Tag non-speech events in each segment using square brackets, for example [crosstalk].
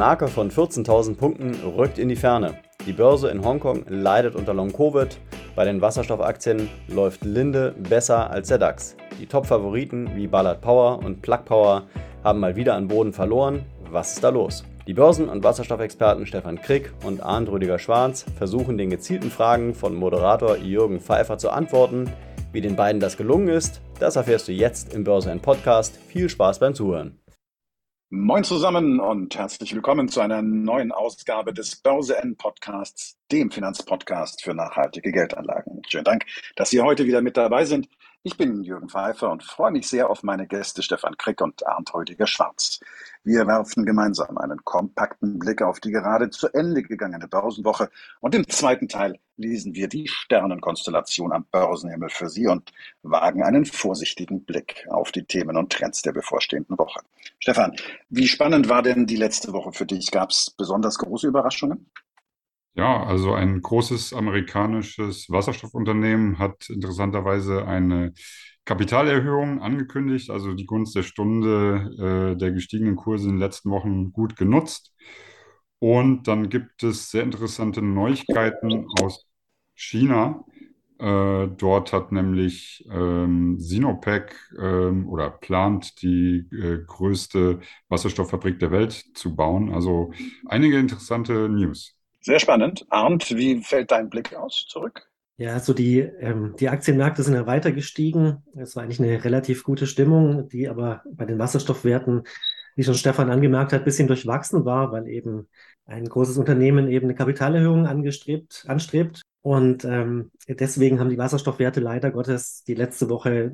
Marke von 14.000 Punkten rückt in die Ferne. Die Börse in Hongkong leidet unter Long-Covid. Bei den Wasserstoffaktien läuft Linde besser als der DAX. Die Top-Favoriten wie Ballard Power und Plug Power haben mal wieder an Boden verloren. Was ist da los? Die Börsen- und Wasserstoffexperten Stefan Krick und Arndt Rüdiger-Schwarz versuchen den gezielten Fragen von Moderator Jürgen Pfeiffer zu antworten. Wie den beiden das gelungen ist, das erfährst du jetzt im Börse Podcast. Viel Spaß beim Zuhören. Moin zusammen und herzlich willkommen zu einer neuen Ausgabe des Börse N Podcasts, dem Finanzpodcast für nachhaltige Geldanlagen. Schönen Dank, dass Sie heute wieder mit dabei sind. Ich bin Jürgen Pfeiffer und freue mich sehr auf meine Gäste Stefan Krick und Arndt Rüdiger-Schwarz. Wir werfen gemeinsam einen kompakten Blick auf die gerade zu Ende gegangene Börsenwoche und im zweiten Teil lesen wir die Sternenkonstellation am Börsenhimmel für Sie und wagen einen vorsichtigen Blick auf die Themen und Trends der bevorstehenden Woche. Stefan, wie spannend war denn die letzte Woche für dich? Gab es besonders große Überraschungen? Ja, also ein großes amerikanisches Wasserstoffunternehmen hat interessanterweise eine Kapitalerhöhung angekündigt, also die Gunst der Stunde äh, der gestiegenen Kurse in den letzten Wochen gut genutzt. Und dann gibt es sehr interessante Neuigkeiten aus China. Äh, dort hat nämlich ähm, Sinopec ähm, oder plant die äh, größte Wasserstofffabrik der Welt zu bauen. Also einige interessante News. Sehr spannend. Arndt, wie fällt dein Blick aus zurück? Ja, also die, ähm, die Aktienmärkte sind ja weiter gestiegen. Es war eigentlich eine relativ gute Stimmung, die aber bei den Wasserstoffwerten, wie schon Stefan angemerkt hat, ein bisschen durchwachsen war, weil eben ein großes Unternehmen eben eine Kapitalerhöhung angestrebt, anstrebt. Und ähm, deswegen haben die Wasserstoffwerte leider Gottes die letzte Woche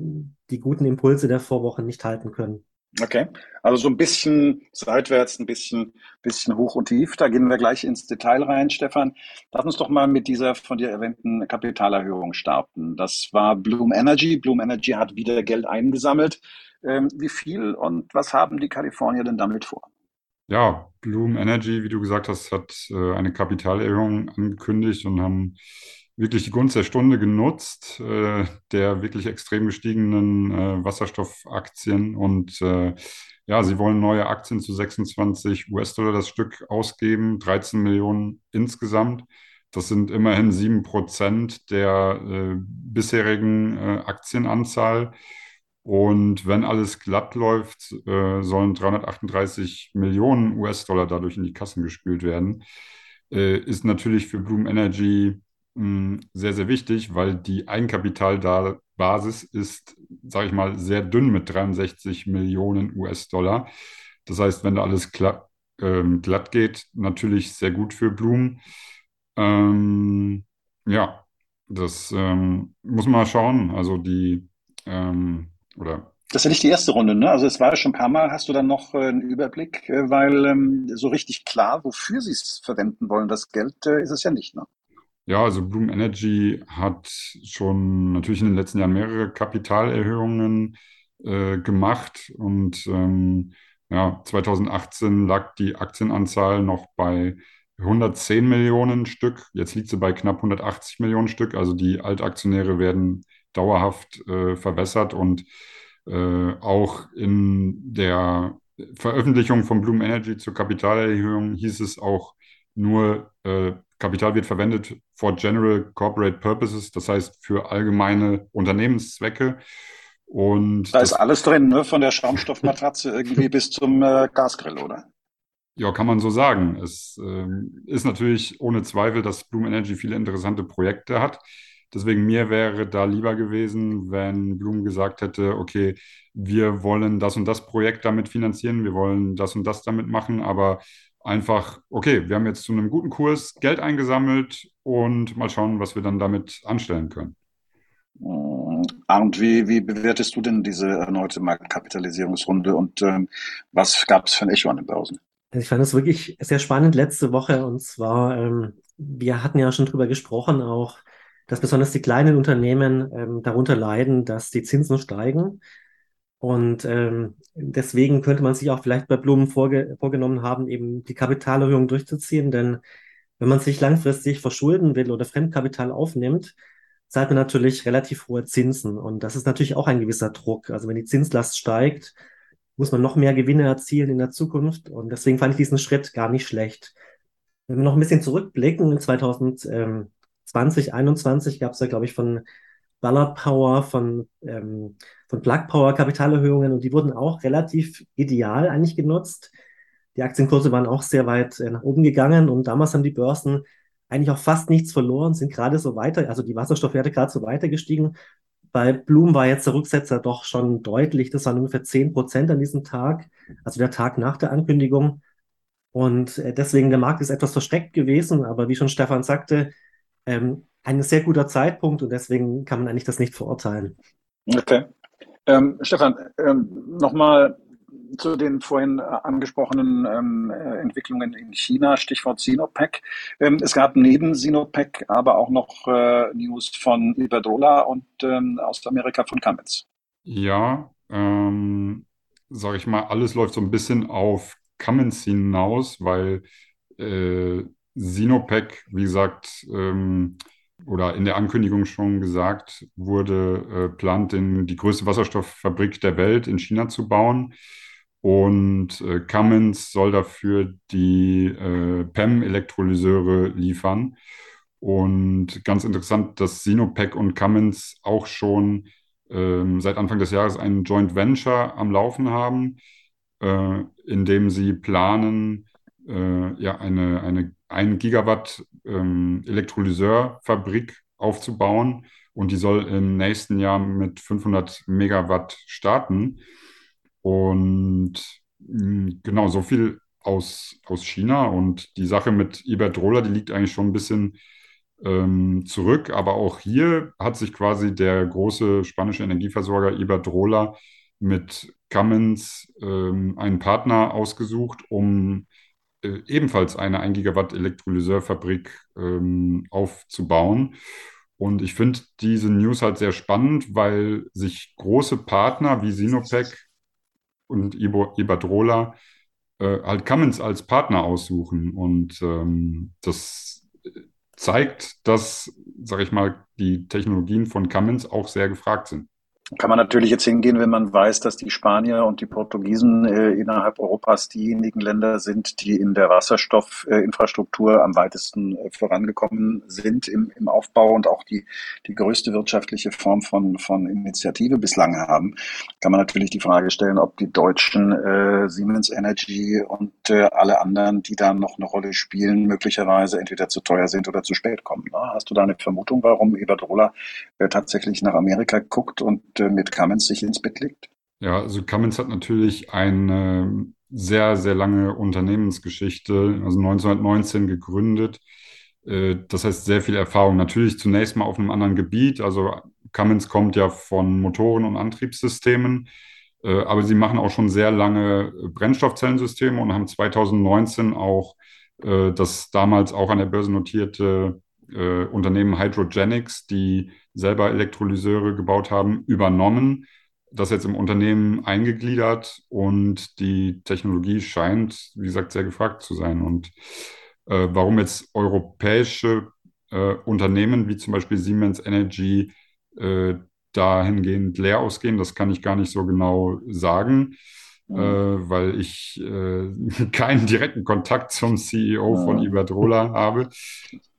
die guten Impulse der Vorwoche nicht halten können. Okay, also so ein bisschen seitwärts, ein bisschen, bisschen hoch und tief. Da gehen wir gleich ins Detail rein, Stefan. Lass uns doch mal mit dieser von dir erwähnten Kapitalerhöhung starten. Das war Bloom Energy. Bloom Energy hat wieder Geld eingesammelt. Ähm, wie viel und was haben die Kalifornier denn damit vor? Ja, Bloom Energy, wie du gesagt hast, hat äh, eine Kapitalerhöhung angekündigt und haben wirklich die Gunst der Stunde genutzt, äh, der wirklich extrem gestiegenen äh, Wasserstoffaktien. Und äh, ja, sie wollen neue Aktien zu 26 US-Dollar das Stück ausgeben, 13 Millionen insgesamt. Das sind immerhin 7 Prozent der äh, bisherigen äh, Aktienanzahl. Und wenn alles glatt läuft, äh, sollen 338 Millionen US-Dollar dadurch in die Kassen gespült werden. ist natürlich für Bloom Energy sehr, sehr wichtig, weil die Eigenkapitalbasis ist, sage ich mal, sehr dünn mit 63 Millionen US-Dollar. Das heißt, wenn da alles glatt, ähm, glatt geht, natürlich sehr gut für Blumen. Ähm, ja, das ähm, muss man mal schauen. Also die, ähm, oder das ist ja nicht die erste Runde, ne? Also es war ja schon ein paar Mal, hast du dann noch äh, einen Überblick, äh, weil ähm, so richtig klar, wofür sie es verwenden wollen, das Geld, äh, ist es ja nicht, ne? Ja, also Bloom Energy hat schon natürlich in den letzten Jahren mehrere Kapitalerhöhungen äh, gemacht und ähm, ja, 2018 lag die Aktienanzahl noch bei 110 Millionen Stück. Jetzt liegt sie bei knapp 180 Millionen Stück. Also die Altaktionäre werden dauerhaft äh, verwässert und äh, auch in der Veröffentlichung von Bloom Energy zur Kapitalerhöhung hieß es auch nur äh, Kapital wird verwendet for general corporate purposes, das heißt für allgemeine Unternehmenszwecke. Und da ist alles drin, ne? von der Schaumstoffmatratze irgendwie [laughs] bis zum äh, Gasgrill, oder? Ja, kann man so sagen. Es ähm, ist natürlich ohne Zweifel, dass Bloom Energy viele interessante Projekte hat. Deswegen mir wäre da lieber gewesen, wenn Bloom gesagt hätte, okay, wir wollen das und das Projekt damit finanzieren, wir wollen das und das damit machen, aber einfach, okay, wir haben jetzt zu einem guten Kurs Geld eingesammelt und mal schauen, was wir dann damit anstellen können. Hm. Arndt, wie, wie bewertest du denn diese erneute Marktkapitalisierungsrunde und ähm, was gab es für ein Echo an den Börsen? Also ich fand es wirklich sehr spannend letzte Woche und zwar, ähm, wir hatten ja schon drüber gesprochen auch, dass besonders die kleinen Unternehmen ähm, darunter leiden, dass die Zinsen steigen. Und ähm, deswegen könnte man sich auch vielleicht bei Blumen vorge vorgenommen haben, eben die Kapitalerhöhung durchzuziehen. Denn wenn man sich langfristig verschulden will oder Fremdkapital aufnimmt, zahlt man natürlich relativ hohe Zinsen. Und das ist natürlich auch ein gewisser Druck. Also wenn die Zinslast steigt, muss man noch mehr Gewinne erzielen in der Zukunft. Und deswegen fand ich diesen Schritt gar nicht schlecht. Wenn wir noch ein bisschen zurückblicken, in 2020, 2021 gab es ja, glaube ich, von Ballard Power, von, ähm, von Plug Power Kapitalerhöhungen und die wurden auch relativ ideal eigentlich genutzt. Die Aktienkurse waren auch sehr weit äh, nach oben gegangen und damals haben die Börsen eigentlich auch fast nichts verloren, sind gerade so weiter, also die Wasserstoffwerte gerade so weiter gestiegen. Bei Bloom war jetzt der Rücksetzer doch schon deutlich, das waren ungefähr 10 Prozent an diesem Tag, also der Tag nach der Ankündigung. Und äh, deswegen, der Markt ist etwas versteckt gewesen, aber wie schon Stefan sagte, ähm, ein sehr guter Zeitpunkt und deswegen kann man eigentlich das nicht verurteilen. Okay. Ähm, Stefan, ähm, nochmal zu den vorhin angesprochenen ähm, äh, Entwicklungen in China, Stichwort Sinopec. Ähm, es gab neben Sinopec aber auch noch äh, News von Iberdrola und ähm, aus Amerika von Cummins. Ja, ähm, sage ich mal, alles läuft so ein bisschen auf Cummins hinaus, weil äh, Sinopec, wie gesagt, ähm, oder in der Ankündigung schon gesagt wurde, äh, plant, den, die größte Wasserstofffabrik der Welt in China zu bauen. Und äh, Cummins soll dafür die äh, PEM-Elektrolyseure liefern. Und ganz interessant, dass Sinopec und Cummins auch schon ähm, seit Anfang des Jahres ein Joint Venture am Laufen haben, äh, in dem sie planen, äh, ja, eine, eine 1 Gigawatt ähm, Elektrolyseurfabrik aufzubauen. Und die soll im nächsten Jahr mit 500 Megawatt starten. Und hm, genau, so viel aus, aus China. Und die Sache mit Iberdrola, die liegt eigentlich schon ein bisschen ähm, zurück. Aber auch hier hat sich quasi der große spanische Energieversorger Iberdrola mit Cummins ähm, einen Partner ausgesucht, um äh, ebenfalls eine 1 Gigawatt Elektrolyseurfabrik ähm, aufzubauen. Und ich finde diese News halt sehr spannend, weil sich große Partner wie Sinopec und Iberdrola äh, halt Cummins als Partner aussuchen. Und ähm, das zeigt, dass, sage ich mal, die Technologien von Cummins auch sehr gefragt sind. Kann man natürlich jetzt hingehen, wenn man weiß, dass die Spanier und die Portugiesen äh, innerhalb Europas diejenigen Länder sind, die in der Wasserstoffinfrastruktur äh, am weitesten äh, vorangekommen sind im, im Aufbau und auch die, die größte wirtschaftliche Form von, von Initiative bislang haben. Kann man natürlich die Frage stellen, ob die Deutschen äh, Siemens Energy und äh, alle anderen, die da noch eine Rolle spielen, möglicherweise entweder zu teuer sind oder zu spät kommen. Ne? Hast du da eine Vermutung, warum Iberdrola äh, tatsächlich nach Amerika guckt und mit Cummins sich ins Bett legt? Ja, also Cummins hat natürlich eine sehr, sehr lange Unternehmensgeschichte, also 1919 gegründet. Äh, das heißt, sehr viel Erfahrung. Natürlich zunächst mal auf einem anderen Gebiet. Also Cummins kommt ja von Motoren und Antriebssystemen, äh, aber sie machen auch schon sehr lange Brennstoffzellensysteme und haben 2019 auch das damals auch an der Börse notierte Unternehmen Hydrogenics, die selber Elektrolyseure gebaut haben, übernommen, das jetzt im Unternehmen eingegliedert und die Technologie scheint, wie gesagt, sehr gefragt zu sein. Und äh, warum jetzt europäische äh, Unternehmen wie zum Beispiel Siemens Energy äh, dahingehend leer ausgehen, das kann ich gar nicht so genau sagen. Mhm. Äh, weil ich äh, [laughs] keinen direkten Kontakt zum CEO von Iberdrola habe.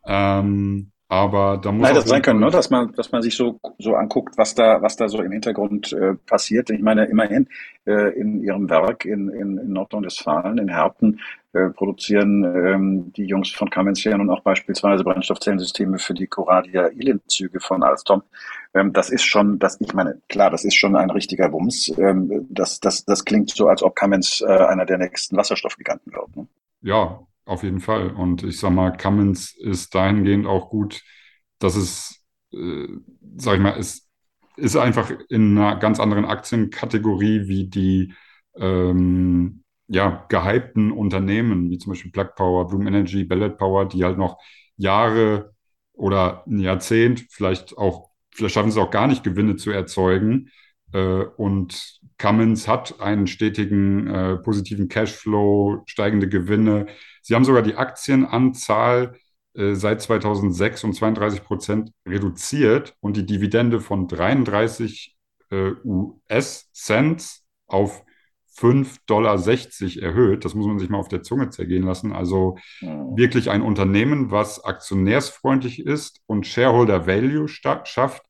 Ähm, aber da muss Nein, das sein können, ne? dass man, dass man sich so, so anguckt, was da, was da so im Hintergrund äh, passiert. Ich meine, immerhin äh, in ihrem Werk in, in, in Nordrhein-Westfalen, in Herten, äh, produzieren ähm, die Jungs von ja nun auch beispielsweise Brennstoffzellensysteme für die Coradia Ilin-Züge von Alstom. Ähm, das ist schon, das, ich meine, klar, das ist schon ein richtiger Wumms. Ähm, das, das, das klingt so, als ob Cummins äh, einer der nächsten Wasserstoffgiganten wird. Ne? Ja, auf jeden Fall. Und ich sag mal, Cummins ist dahingehend auch gut, dass es, äh, sag ich mal, es ist einfach in einer ganz anderen Aktienkategorie wie die ähm, ja, gehypten Unternehmen, wie zum Beispiel Plug Power, Bloom Energy, Bellet Power, die halt noch Jahre oder ein Jahrzehnt, vielleicht auch, vielleicht schaffen sie es auch gar nicht, Gewinne zu erzeugen. Äh, und Cummins hat einen stetigen äh, positiven Cashflow, steigende Gewinne. Sie haben sogar die Aktienanzahl äh, seit 2006 um 32 Prozent reduziert und die Dividende von 33 äh, US-Cent auf 5,60 Dollar erhöht. Das muss man sich mal auf der Zunge zergehen lassen. Also mhm. wirklich ein Unternehmen, was aktionärsfreundlich ist und Shareholder Value schafft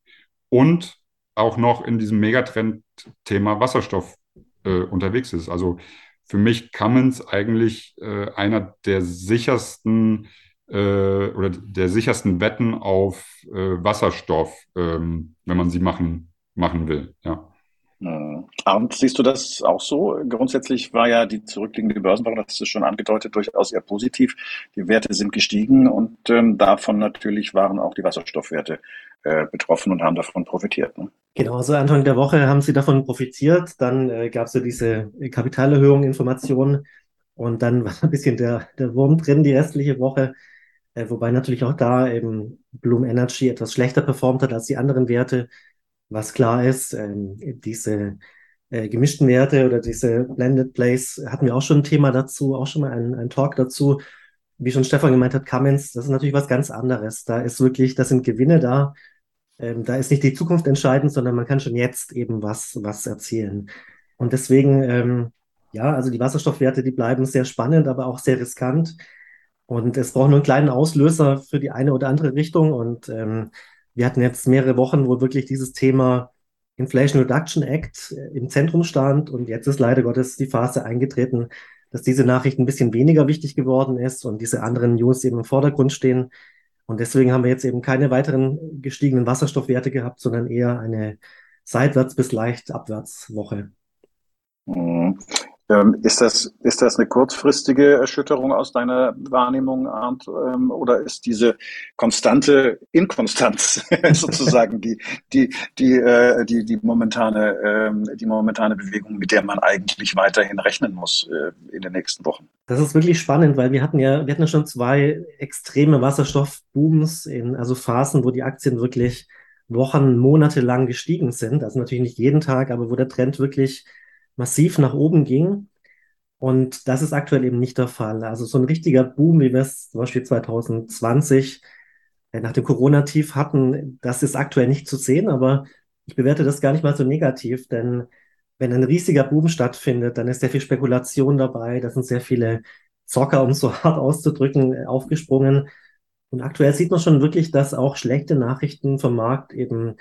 und auch noch in diesem Megatrend-Thema Wasserstoff äh, unterwegs ist. Also für mich Cummins eigentlich äh, einer der sichersten äh, oder der sichersten Wetten auf äh, Wasserstoff, ähm, wenn man sie machen, machen will. Ja. Mhm. Und siehst du das auch so? Grundsätzlich war ja die zurückliegende Börsenwoche, das ist schon angedeutet, durchaus eher positiv. Die Werte sind gestiegen und ähm, davon natürlich waren auch die Wasserstoffwerte äh, betroffen und haben davon profitiert. Ne? Genau, also Anfang der Woche haben sie davon profitiert. Dann äh, gab es ja diese Kapitalerhöhung, Informationen und dann [laughs] war ein bisschen der, der Wurm drin die restliche Woche. Äh, wobei natürlich auch da eben Bloom Energy etwas schlechter performt hat als die anderen Werte. Was klar ist, ähm, diese äh, gemischten Werte oder diese Blended Plays hatten wir auch schon ein Thema dazu, auch schon mal ein, ein Talk dazu. Wie schon Stefan gemeint hat, Cummins, das ist natürlich was ganz anderes. Da ist wirklich, da sind Gewinne da. Ähm, da ist nicht die Zukunft entscheidend, sondern man kann schon jetzt eben was, was erzielen. Und deswegen, ähm, ja, also die Wasserstoffwerte, die bleiben sehr spannend, aber auch sehr riskant. Und es braucht nur einen kleinen Auslöser für die eine oder andere Richtung. Und ähm, wir hatten jetzt mehrere Wochen, wo wirklich dieses Thema Inflation Reduction Act äh, im Zentrum stand. Und jetzt ist leider Gottes die Phase eingetreten, dass diese Nachricht ein bisschen weniger wichtig geworden ist und diese anderen News eben im Vordergrund stehen. Und deswegen haben wir jetzt eben keine weiteren gestiegenen Wasserstoffwerte gehabt, sondern eher eine seitwärts bis leicht abwärts Woche. Ähm, ist das, ist das eine kurzfristige Erschütterung aus deiner Wahrnehmung, Arndt, ähm, oder ist diese konstante Inkonstanz [laughs] sozusagen die, die, die, äh, die, die momentane, ähm, die momentane Bewegung, mit der man eigentlich weiterhin rechnen muss äh, in den nächsten Wochen? Das ist wirklich spannend, weil wir hatten ja, wir hatten ja schon zwei extreme Wasserstoffbooms in, also Phasen, wo die Aktien wirklich Wochen, Monate lang gestiegen sind. Also natürlich nicht jeden Tag, aber wo der Trend wirklich massiv nach oben ging. Und das ist aktuell eben nicht der Fall. Also so ein richtiger Boom, wie wir es zum Beispiel 2020 äh, nach dem Corona-Tief hatten, das ist aktuell nicht zu sehen, aber ich bewerte das gar nicht mal so negativ, denn wenn ein riesiger Boom stattfindet, dann ist sehr viel Spekulation dabei, da sind sehr viele Zocker, um so [laughs] hart auszudrücken, aufgesprungen. Und aktuell sieht man schon wirklich, dass auch schlechte Nachrichten vom Markt eben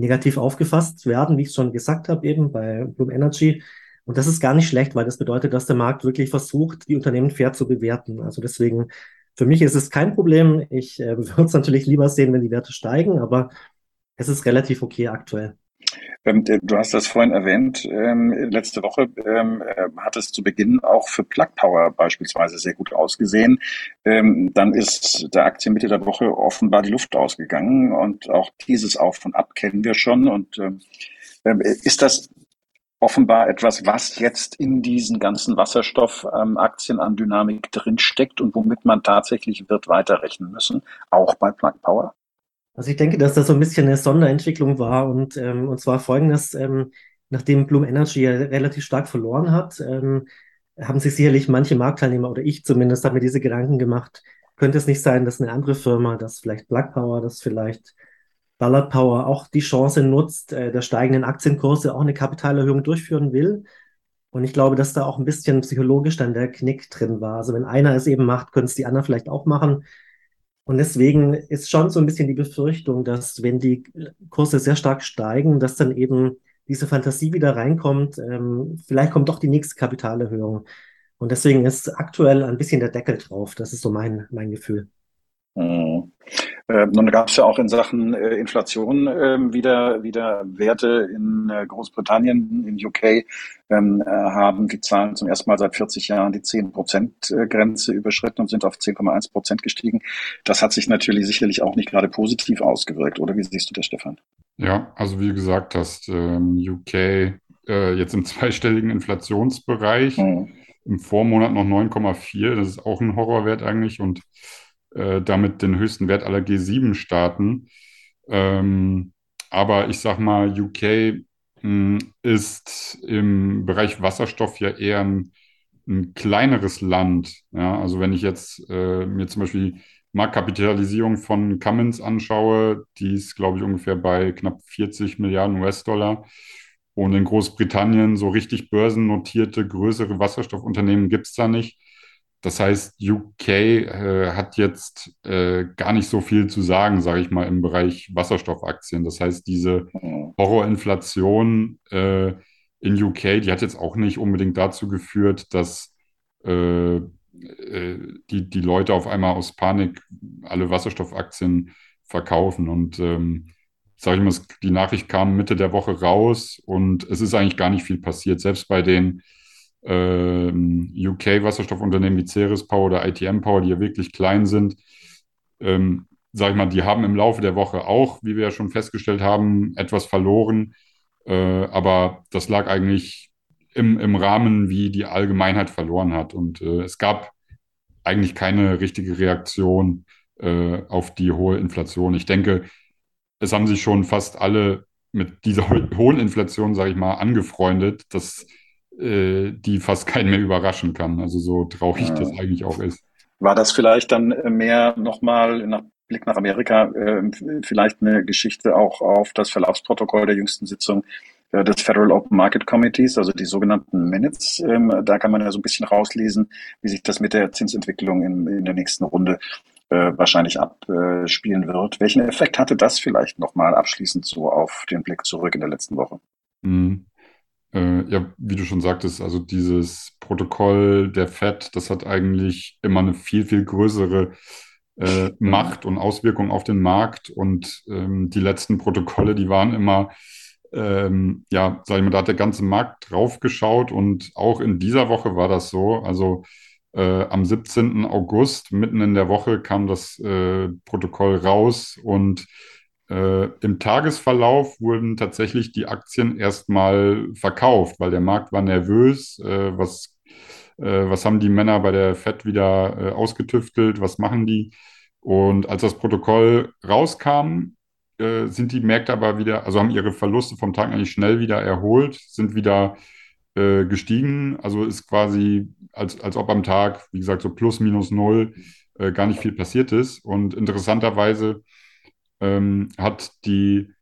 negativ aufgefasst werden, wie ich schon gesagt habe, eben bei Bloom Energy. Und das ist gar nicht schlecht, weil das bedeutet, dass der Markt wirklich versucht, die Unternehmen fair zu bewerten. Also deswegen, für mich ist es kein Problem. Ich äh, [laughs] würde es natürlich lieber sehen, wenn die Werte steigen, aber es ist relativ okay aktuell. Ähm, äh, du hast das vorhin erwähnt, ähm, letzte Woche ähm, äh, hat es zu Beginn auch für Plug Power beispielsweise sehr gut ausgesehen. Dann ist der Aktie Mitte der Woche offenbar die Luft ausgegangen und auch dieses Auf und Ab kennen wir schon. Und ist das offenbar etwas, was jetzt in diesen ganzen Wasserstoffaktien an Dynamik drinsteckt und womit man tatsächlich wird weiterrechnen müssen, auch bei Plug Power? Also ich denke, dass das so ein bisschen eine Sonderentwicklung war und, ähm, und zwar folgendes, ähm, nachdem Bloom Energy ja relativ stark verloren hat, ähm, haben sich sicherlich manche Marktteilnehmer oder ich zumindest habe mir diese Gedanken gemacht, könnte es nicht sein, dass eine andere Firma, dass vielleicht Plug Power, dass vielleicht Ballard Power auch die Chance nutzt, äh, der steigenden Aktienkurse auch eine Kapitalerhöhung durchführen will. Und ich glaube, dass da auch ein bisschen psychologisch dann der Knick drin war. Also wenn einer es eben macht, können es die anderen vielleicht auch machen. Und deswegen ist schon so ein bisschen die Befürchtung, dass wenn die Kurse sehr stark steigen, dass dann eben diese Fantasie wieder reinkommt, ähm, vielleicht kommt doch die nächste Kapitalerhöhung. Und deswegen ist aktuell ein bisschen der Deckel drauf. Das ist so mein, mein Gefühl. Mhm. Äh, nun gab es ja auch in Sachen äh, Inflation äh, wieder, wieder Werte in äh, Großbritannien, in UK ähm, äh, haben die Zahlen zum ersten Mal seit 40 Jahren die 10-Prozent-Grenze überschritten und sind auf 10,1 Prozent gestiegen. Das hat sich natürlich sicherlich auch nicht gerade positiv ausgewirkt, oder wie siehst du das, Stefan? Ja, also wie du gesagt hast, ähm, UK jetzt im [laughs] zweistelligen Inflationsbereich, mhm. im Vormonat noch 9,4, das ist auch ein Horrorwert eigentlich und äh, damit den höchsten Wert aller G7-Staaten. Ähm, aber ich sag mal, UK mh, hm, ist im Bereich Wasserstoff ja eher ein, ein kleineres Land. Ja? Also wenn ich jetzt äh, mir zum Beispiel Marktkapitalisierung von Cummins anschaue, die ist, glaube ich, ungefähr bei knapp 40 Milliarden US-Dollar. Und in Großbritannien so richtig börsennotierte größere Wasserstoffunternehmen gibt es da nicht. Das heißt, UK äh, hat jetzt äh, gar nicht so viel zu sagen, sage ich mal, im Bereich Wasserstoffaktien. Das heißt, diese mhm. Horrorinflation äh, in UK, die hat jetzt auch nicht unbedingt dazu geführt, dass äh, äh, die, die Leute auf einmal aus Panik alle Wasserstoffaktien verkaufen. Und ähm, sage ich mal, die Nachricht kam Mitte der Woche raus und es ist eigentlich gar nicht viel passiert. Selbst bei den äh, UK-Wasserstoffunternehmen wie Ceres Power oder ITM Power, die ja wirklich klein sind, ähm, sag ich mal, die haben im Laufe der Woche auch, wie wir ja schon festgestellt haben, etwas verloren. Äh, aber das lag eigentlich im, im Rahmen, wie die Allgemeinheit verloren hat. Und äh, es gab eigentlich keine richtige Reaktion äh, auf die hohe Inflation. Ich denke, es haben sich schon fast alle mit dieser [laughs] hohen Inflation, sage ich mal, angefreundet. Das äh, die fast keinen mehr überraschen kann. Also so traurig ja. das eigentlich auch ist. War das vielleicht dann mehr nochmal nach Blick nach Amerika, äh, vielleicht eine Geschichte auch auf das Verlaufsprotokoll der jüngsten Sitzung äh, des Federal Open Market Committees, also die sogenannten Minutes. Ähm, da kann man ja so ein bisschen rauslesen, wie sich das mit der Zinsentwicklung in, in der nächsten Runde äh, wahrscheinlich abspielen wird. Welchen Effekt hatte das vielleicht nochmal abschließend so auf den Blick zurück in der letzten Woche? Mhm. Äh, ja, wie du schon sagtest, also dieses Protokoll der FED, das hat eigentlich immer eine viel, viel größere äh, Macht und Auswirkung auf den Markt. Und ähm, die letzten Protokolle, die waren immer, ähm, ja, sag ich mal, da hat der ganze Markt drauf geschaut und auch in dieser Woche war das so. Also äh, am 17. August, mitten in der Woche, kam das äh, Protokoll raus und äh, Im Tagesverlauf wurden tatsächlich die Aktien erstmal verkauft, weil der Markt war nervös. Äh, was, äh, was haben die Männer bei der FED wieder äh, ausgetüftelt? Was machen die? Und als das Protokoll rauskam, äh, sind die Märkte aber wieder, also haben ihre Verluste vom Tag eigentlich schnell wieder erholt, sind wieder äh, gestiegen. Also ist quasi, als, als ob am Tag, wie gesagt, so plus minus null gar nicht viel passiert ist. Und interessanterweise ähm, hat die,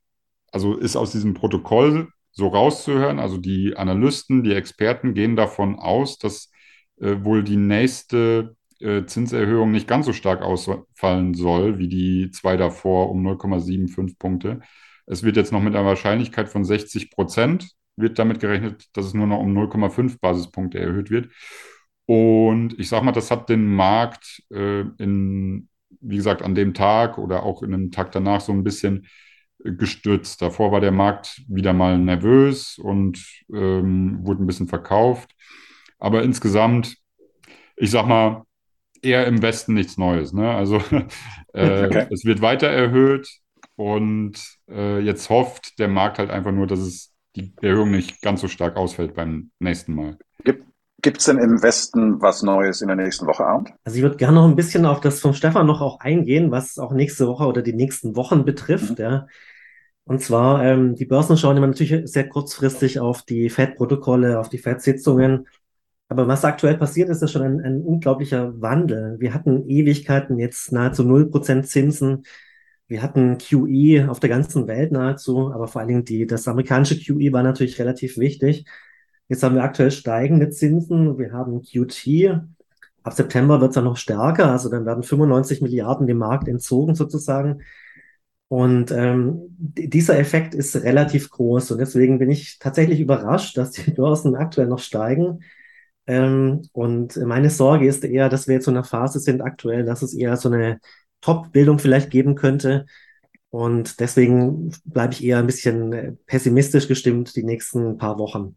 also ist aus diesem Protokoll so rauszuhören, also die Analysten, die Experten gehen davon aus, dass äh, wohl die nächste äh, Zinserhöhung nicht ganz so stark ausfallen soll wie die zwei davor um 0,75 Punkte. Es wird jetzt noch mit einer Wahrscheinlichkeit von 60 Prozent, wird damit gerechnet, dass es nur noch um 0,5 Basispunkte erhöht wird. Und ich sage mal, das hat den Markt äh, in wie gesagt, an dem Tag oder auch in einem Tag danach so ein bisschen äh, gestützt. Davor war der Markt wieder mal nervös und ähm, wurde ein bisschen verkauft. Aber insgesamt, ich sag mal, eher im Westen nichts Neues. Ne? Also [laughs] äh, okay. es wird weiter erhöht und äh, jetzt hofft der Markt halt einfach nur, dass es die Erhöhung nicht ganz so stark ausfällt beim nächsten Mal. Gibt, Gibt es denn im Westen was Neues in der nächsten Woche, Arndt? Also ich würde gerne noch ein bisschen auf das von Stefan noch auch eingehen, was auch nächste Woche oder die nächsten Wochen betrifft. Mhm. Ja. Und zwar, ähm, die Börsen schauen immer natürlich sehr kurzfristig auf die Fed-Protokolle, auf die Fed-Sitzungen. Aber was aktuell passiert, ist ja schon ein, ein unglaublicher Wandel. Wir hatten Ewigkeiten jetzt nahezu 0% Zinsen. Wir hatten QE auf der ganzen Welt nahezu, aber vor allen Dingen die, das amerikanische QE war natürlich relativ wichtig. Jetzt haben wir aktuell steigende Zinsen. Wir haben QT. Ab September wird es dann noch stärker. Also dann werden 95 Milliarden dem Markt entzogen sozusagen. Und ähm, dieser Effekt ist relativ groß. Und deswegen bin ich tatsächlich überrascht, dass die Börsen aktuell noch steigen. Ähm, und meine Sorge ist eher, dass wir jetzt so in einer Phase sind aktuell, dass es eher so eine Top-Bildung vielleicht geben könnte. Und deswegen bleibe ich eher ein bisschen pessimistisch gestimmt die nächsten paar Wochen.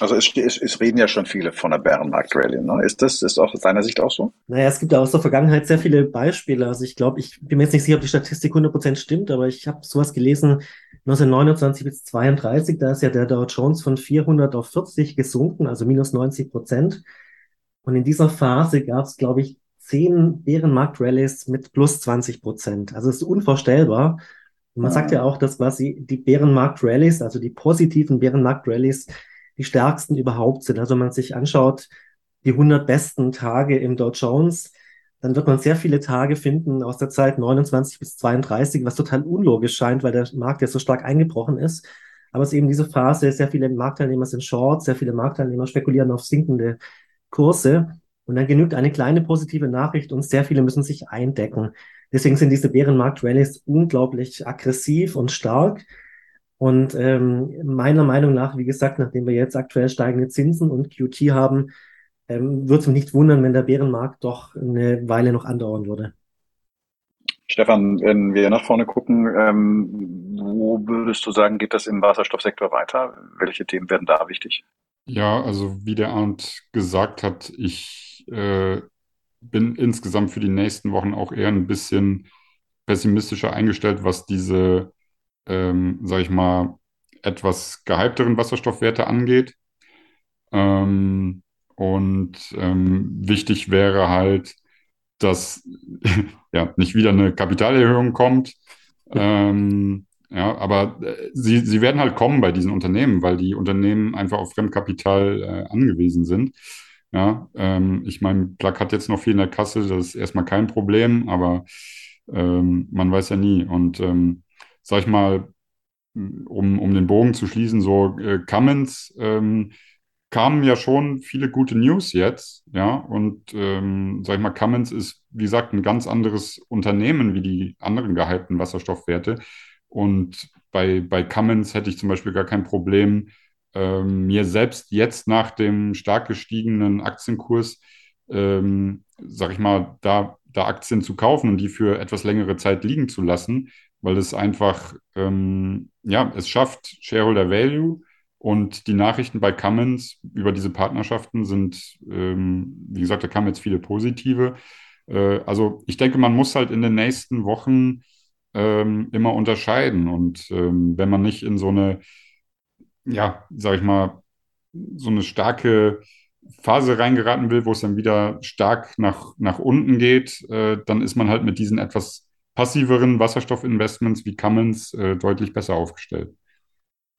Also es, es, es reden ja schon viele von der Bärenmarkt-Rallye. Ne? Ist das ist auch aus deiner Sicht auch so? Naja, es gibt ja aus der Vergangenheit sehr viele Beispiele. Also ich glaube, ich bin mir jetzt nicht sicher, ob die Statistik 100% stimmt, aber ich habe sowas gelesen, 1929 bis 32, da ist ja der Dow Jones von 400 auf 40 gesunken, also minus 90 Prozent. Und in dieser Phase gab es, glaube ich, zehn Bärenmarkt-Rallies mit plus 20 Prozent. Also es ist unvorstellbar. Und man ja. sagt ja auch, dass quasi die Bärenmarkt-Rallies, also die positiven Bärenmarkt-Rallies, die stärksten überhaupt sind. Also wenn man sich anschaut, die 100 besten Tage im Dow Jones, dann wird man sehr viele Tage finden aus der Zeit 29 bis 32, was total unlogisch scheint, weil der Markt ja so stark eingebrochen ist. Aber es ist eben diese Phase, sehr viele Marktteilnehmer sind short, sehr viele Marktteilnehmer spekulieren auf sinkende Kurse. Und dann genügt eine kleine positive Nachricht und sehr viele müssen sich eindecken. Deswegen sind diese Bärenmarkt-Rallies unglaublich aggressiv und stark. Und ähm, meiner Meinung nach, wie gesagt, nachdem wir jetzt aktuell steigende Zinsen und QT haben, ähm, würde es mich nicht wundern, wenn der Bärenmarkt doch eine Weile noch andauern würde. Stefan, wenn wir nach vorne gucken, ähm, wo würdest du sagen, geht das im Wasserstoffsektor weiter? Welche Themen werden da wichtig? Ja, also wie der Arndt gesagt hat, ich äh, bin insgesamt für die nächsten Wochen auch eher ein bisschen pessimistischer eingestellt, was diese ähm, sage ich mal, etwas gehypteren Wasserstoffwerte angeht. Ähm, und ähm, wichtig wäre halt, dass [laughs] ja nicht wieder eine Kapitalerhöhung kommt. Ähm, ja, aber äh, sie, sie werden halt kommen bei diesen Unternehmen, weil die Unternehmen einfach auf Fremdkapital äh, angewiesen sind. Ja, ähm, ich meine, Plug hat jetzt noch viel in der Kasse, das ist erstmal kein Problem, aber ähm, man weiß ja nie. Und ähm, sag ich mal, um, um den Bogen zu schließen, so äh, Cummins ähm, kamen ja schon viele gute News jetzt, ja, und ähm, sag ich mal, Cummins ist, wie gesagt, ein ganz anderes Unternehmen wie die anderen gehypten Wasserstoffwerte. Und bei, bei Cummins hätte ich zum Beispiel gar kein Problem, ähm, mir selbst jetzt nach dem stark gestiegenen Aktienkurs, ähm, sag ich mal, da, da Aktien zu kaufen und die für etwas längere Zeit liegen zu lassen, weil es einfach, ähm, ja, es schafft Shareholder Value und die Nachrichten bei Cummins über diese Partnerschaften sind, ähm, wie gesagt, da kamen jetzt viele positive. Äh, also ich denke, man muss halt in den nächsten Wochen ähm, immer unterscheiden und ähm, wenn man nicht in so eine, ja, sag ich mal, so eine starke Phase reingeraten will, wo es dann wieder stark nach, nach unten geht, äh, dann ist man halt mit diesen etwas passiveren Wasserstoffinvestments wie Cummins äh, deutlich besser aufgestellt.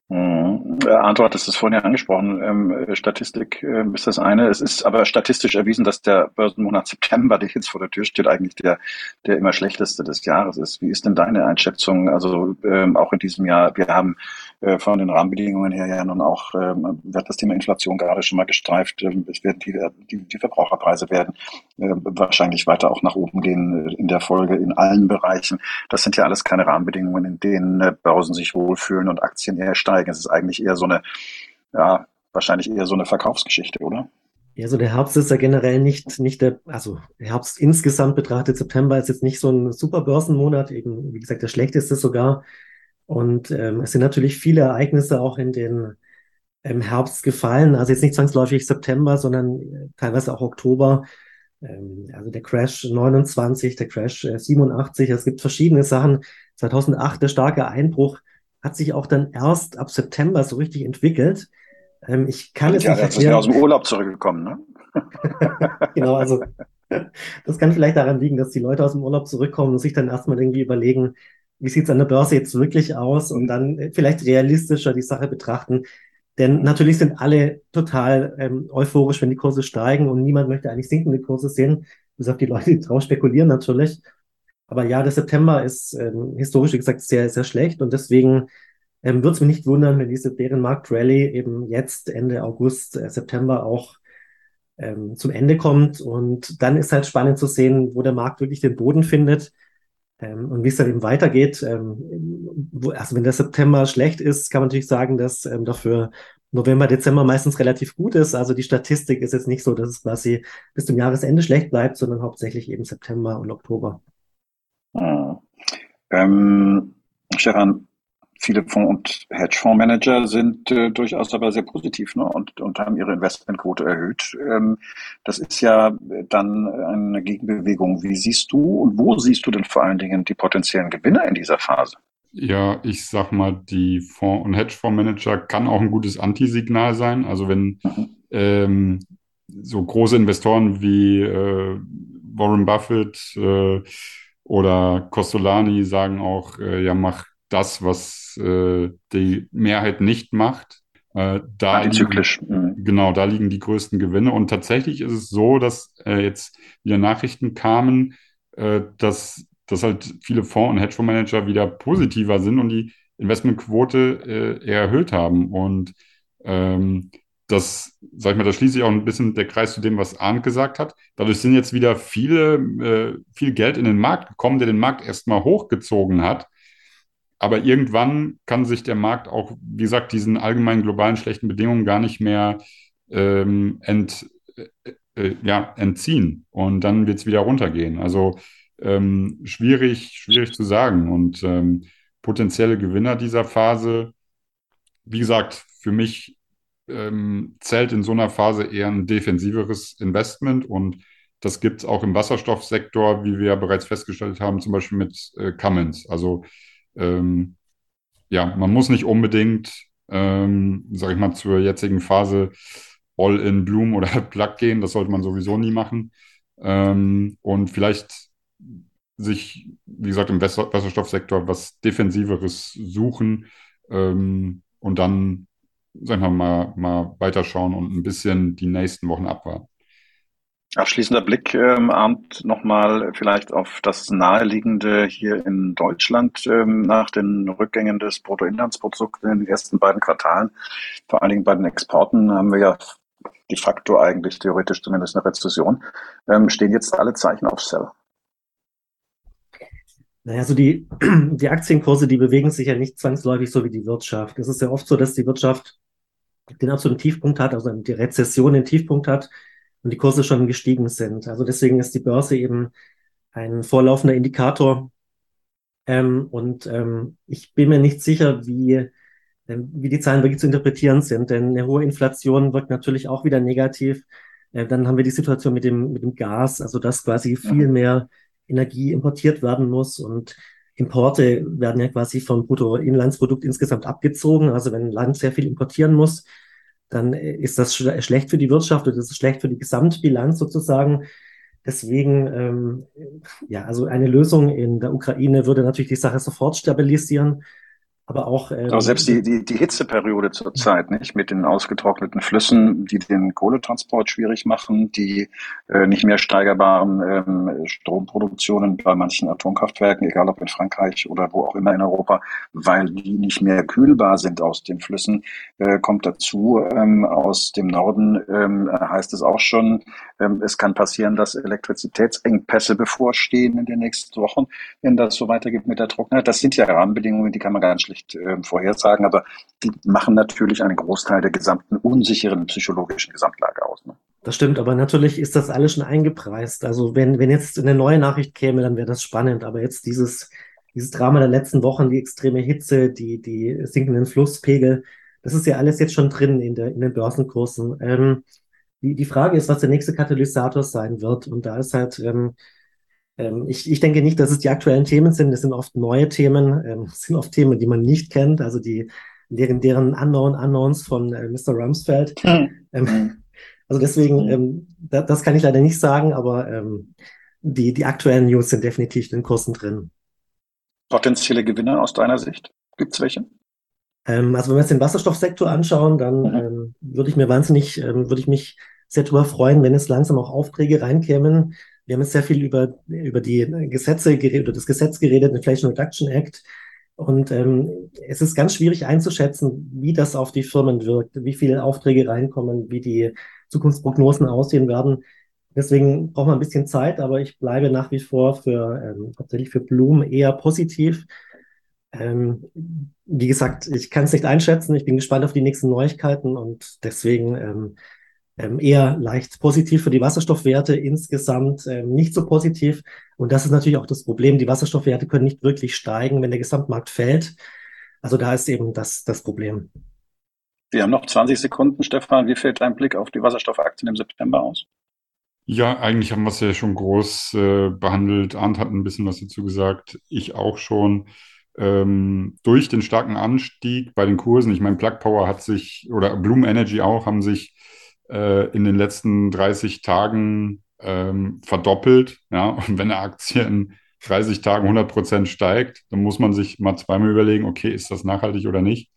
Mhm. Arndt, hat es vorhin ja angesprochen. Ähm, Statistik äh, ist das eine. Es ist aber statistisch erwiesen, dass der Börsenmonat [laughs] September, der jetzt vor der Tür steht, eigentlich der, der immer schlechteste des Jahres ist. Wie ist denn deine Einschätzung? Also ähm, auch in diesem Jahr, wir haben äh, von den Rahmenbedingungen her ja nun auch, ähm, wird das Thema Inflation gerade schon mal gestreift. Ähm, es werden die, die, die Verbraucherpreise werden äh, wahrscheinlich weiter auch nach oben gehen äh, in der Folge in allen Bereichen. Das sind ja alles keine Rahmenbedingungen, in denen äh, Börsen sich wohlfühlen und Aktien eher steigen. Es ist eigentlich eher so eine, ja, wahrscheinlich eher so eine Verkaufsgeschichte, oder? Ja, so der Herbst ist ja generell nicht, nicht der, also Herbst insgesamt betrachtet, September ist jetzt nicht so ein super Börsenmonat, eben, wie gesagt, der schlechteste sogar. Und ähm, es sind natürlich viele Ereignisse auch in den im Herbst gefallen. Also jetzt nicht zwangsläufig September, sondern äh, teilweise auch Oktober. Ähm, also der Crash 29, der Crash äh, 87. Es gibt verschiedene Sachen. 2008 der starke Einbruch hat sich auch dann erst ab September so richtig entwickelt. Ähm, ich kann es ja, nicht erklären. Ja aus dem Urlaub zurückgekommen, ne? [laughs] genau, also das kann vielleicht daran liegen, dass die Leute aus dem Urlaub zurückkommen und sich dann erstmal irgendwie überlegen, wie sieht es an der Börse jetzt wirklich aus und dann vielleicht realistischer die Sache betrachten. Denn natürlich sind alle total ähm, euphorisch, wenn die Kurse steigen und niemand möchte eigentlich sinkende Kurse sehen, bis auf die Leute, die drauf spekulieren natürlich. Aber ja, der September ist ähm, historisch, wie gesagt, sehr, sehr schlecht und deswegen ähm, würde es mich nicht wundern, wenn diese Bärenmarkt-Rallye eben jetzt Ende August, äh, September auch ähm, zum Ende kommt. Und dann ist halt spannend zu sehen, wo der Markt wirklich den Boden findet. Ähm, und wie es dann eben weitergeht, ähm, wo, also wenn der September schlecht ist, kann man natürlich sagen, dass ähm, dafür November, Dezember meistens relativ gut ist. Also die Statistik ist jetzt nicht so, dass es quasi bis zum Jahresende schlecht bleibt, sondern hauptsächlich eben September und Oktober. Hm. Ähm, Stefan, viele Fonds- und Hedgefondsmanager sind äh, durchaus aber sehr positiv ne? und, und haben ihre Investmentquote erhöht. Ähm, das ist ja dann eine Gegenbewegung. Wie siehst du und wo siehst du denn vor allen Dingen die potenziellen Gewinner in dieser Phase? Ja, ich sag mal, die Fonds- und Hedgefondsmanager kann auch ein gutes Antisignal sein. Also wenn mhm. ähm, so große Investoren wie äh, Warren Buffett äh, oder Costolani sagen auch, äh, ja, mach das, was äh, die Mehrheit nicht macht. Äh, da Antizyklisch. Liegen, mhm. Genau, da liegen die größten Gewinne. Und tatsächlich ist es so, dass äh, jetzt wieder Nachrichten kamen, äh, dass, dass halt viele Fonds- und Hedgefondsmanager wieder positiver sind und die Investmentquote äh, erhöht haben. Und ähm, das, sag ich mal, da schließt sich auch ein bisschen der Kreis zu dem, was Arndt gesagt hat. Dadurch sind jetzt wieder viele, äh, viel Geld in den Markt gekommen, der den Markt erstmal hochgezogen hat. Aber irgendwann kann sich der Markt auch, wie gesagt, diesen allgemeinen globalen schlechten Bedingungen gar nicht mehr ähm, ent, äh, äh, ja, entziehen. Und dann wird es wieder runtergehen. Also ähm, schwierig, schwierig zu sagen. Und ähm, potenzielle Gewinner dieser Phase, wie gesagt, für mich ähm, zählt in so einer Phase eher ein defensiveres Investment und das gibt es auch im Wasserstoffsektor, wie wir ja bereits festgestellt haben, zum Beispiel mit äh, Cummins. Also ähm, ja, man muss nicht unbedingt, ähm, sage ich mal, zur jetzigen Phase all in Bloom oder [laughs] Plug gehen. Das sollte man sowieso nie machen. Ähm, und vielleicht sich, wie gesagt, im Wasserstoffsektor was Defensiveres suchen ähm, und dann sagen wir mal, mal weiterschauen und ein bisschen die nächsten Wochen abwarten. Abschließender Blick, ähm, Abend nochmal vielleicht auf das Naheliegende hier in Deutschland ähm, nach den Rückgängen des Bruttoinlandsprodukts in den ersten beiden Quartalen. Vor allen Dingen bei den Exporten haben wir ja de facto eigentlich theoretisch zumindest eine Rezession. Ähm, stehen jetzt alle Zeichen auf Sell? Naja, also die, [clears throat] die Aktienkurse, die bewegen sich ja nicht zwangsläufig so wie die Wirtschaft. Es ist ja oft so, dass die Wirtschaft den absoluten Tiefpunkt hat, also die Rezession den Tiefpunkt hat und die Kurse schon gestiegen sind. Also deswegen ist die Börse eben ein vorlaufender Indikator. Ähm, und ähm, ich bin mir nicht sicher, wie, ähm, wie die Zahlen wirklich zu interpretieren sind, denn eine hohe Inflation wirkt natürlich auch wieder negativ. Äh, dann haben wir die Situation mit dem, mit dem Gas, also dass quasi viel mehr Energie importiert werden muss und Importe werden ja quasi vom Bruttoinlandsprodukt insgesamt abgezogen. Also wenn ein Land sehr viel importieren muss, dann ist das schlecht für die Wirtschaft und das ist schlecht für die Gesamtbilanz sozusagen. Deswegen, ähm, ja, also eine Lösung in der Ukraine würde natürlich die Sache sofort stabilisieren. Aber auch. Ähm, aber selbst die, die, die Hitzeperiode zurzeit, nicht? Mit den ausgetrockneten Flüssen, die den Kohletransport schwierig machen, die äh, nicht mehr steigerbaren ähm, Stromproduktionen bei manchen Atomkraftwerken, egal ob in Frankreich oder wo auch immer in Europa, weil die nicht mehr kühlbar sind aus den Flüssen, äh, kommt dazu. Ähm, aus dem Norden ähm, heißt es auch schon, es kann passieren, dass Elektrizitätsengpässe bevorstehen in den nächsten Wochen, wenn das so weitergeht mit der Trockenheit. Das sind ja Rahmenbedingungen, die kann man schlecht nicht äh, vorhersagen, aber die machen natürlich einen Großteil der gesamten unsicheren psychologischen Gesamtlage aus. Ne? Das stimmt, aber natürlich ist das alles schon eingepreist. Also wenn, wenn jetzt eine neue Nachricht käme, dann wäre das spannend. Aber jetzt dieses, dieses Drama der letzten Wochen, die extreme Hitze, die, die sinkenden Flusspegel, das ist ja alles jetzt schon drin in, der, in den Börsenkursen. Ähm, die, die Frage ist, was der nächste Katalysator sein wird. Und da ist halt ähm, ähm, ich, ich denke nicht, dass es die aktuellen Themen sind. Es sind oft neue Themen, ähm, es [laughs] sind oft Themen, die man nicht kennt, also die legendären Unknown Unknowns von äh, Mr. Rumsfeld. Mhm. Ähm, hm. also deswegen, hm. ähm, da, das kann ich leider nicht sagen, aber ähm, die, die aktuellen News sind definitiv in den Kursen drin. Potenzielle Gewinner aus deiner Sicht? Gibt es welche? Ähm, also wenn wir uns den Wasserstoffsektor anschauen, dann mhm. ähm, würde ich mir wahnsinnig, ähm, würde ich mich sehr darüber freuen, wenn es langsam auch Aufträge reinkämen, wir haben jetzt sehr viel über, über die Gesetze geredet, über das Gesetz geredet, Inflation Reduction Act. Und ähm, es ist ganz schwierig einzuschätzen, wie das auf die Firmen wirkt, wie viele Aufträge reinkommen, wie die Zukunftsprognosen aussehen werden. Deswegen braucht man ein bisschen Zeit, aber ich bleibe nach wie vor für ähm, tatsächlich für Bloom eher positiv. Ähm, wie gesagt, ich kann es nicht einschätzen. Ich bin gespannt auf die nächsten Neuigkeiten und deswegen ähm, ähm, eher leicht positiv für die Wasserstoffwerte, insgesamt ähm, nicht so positiv. Und das ist natürlich auch das Problem. Die Wasserstoffwerte können nicht wirklich steigen, wenn der Gesamtmarkt fällt. Also da ist eben das, das Problem. Wir haben noch 20 Sekunden, Stefan. Wie fällt dein Blick auf die Wasserstoffaktien im September aus? Ja, eigentlich haben wir es ja schon groß äh, behandelt. Arndt hat ein bisschen was dazu gesagt. Ich auch schon. Ähm, durch den starken Anstieg bei den Kursen, ich meine, Plug Power hat sich, oder Bloom Energy auch, haben sich äh, in den letzten 30 Tagen ähm, verdoppelt. Ja? Und wenn eine Aktie in 30 Tagen 100 Prozent steigt, dann muss man sich mal zweimal überlegen, okay, ist das nachhaltig oder nicht?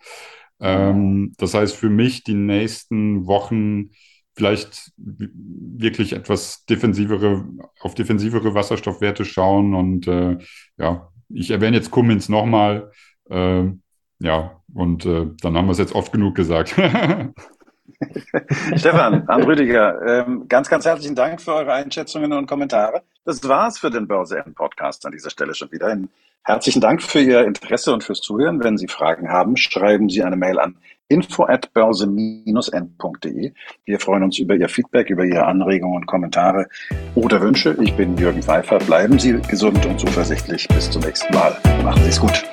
Ähm, das heißt für mich die nächsten Wochen vielleicht wirklich etwas defensivere, auf defensivere Wasserstoffwerte schauen. Und äh, ja, ich erwähne jetzt Cummins nochmal. Äh, ja, und äh, dann haben wir es jetzt oft genug gesagt. [laughs] Stefan, Arndt Rüdiger, ähm, ganz, ganz herzlichen Dank für eure Einschätzungen und Kommentare. Das war's für den Börse N Podcast an dieser Stelle schon wieder. Ein herzlichen Dank für Ihr Interesse und fürs Zuhören. Wenn Sie Fragen haben, schreiben Sie eine Mail an info at börse-n.de. Wir freuen uns über Ihr Feedback, über Ihre Anregungen Kommentare oder Wünsche. Ich bin Jürgen Pfeiffer. Bleiben Sie gesund und zuversichtlich. Bis zum nächsten Mal. Machen Sie es gut.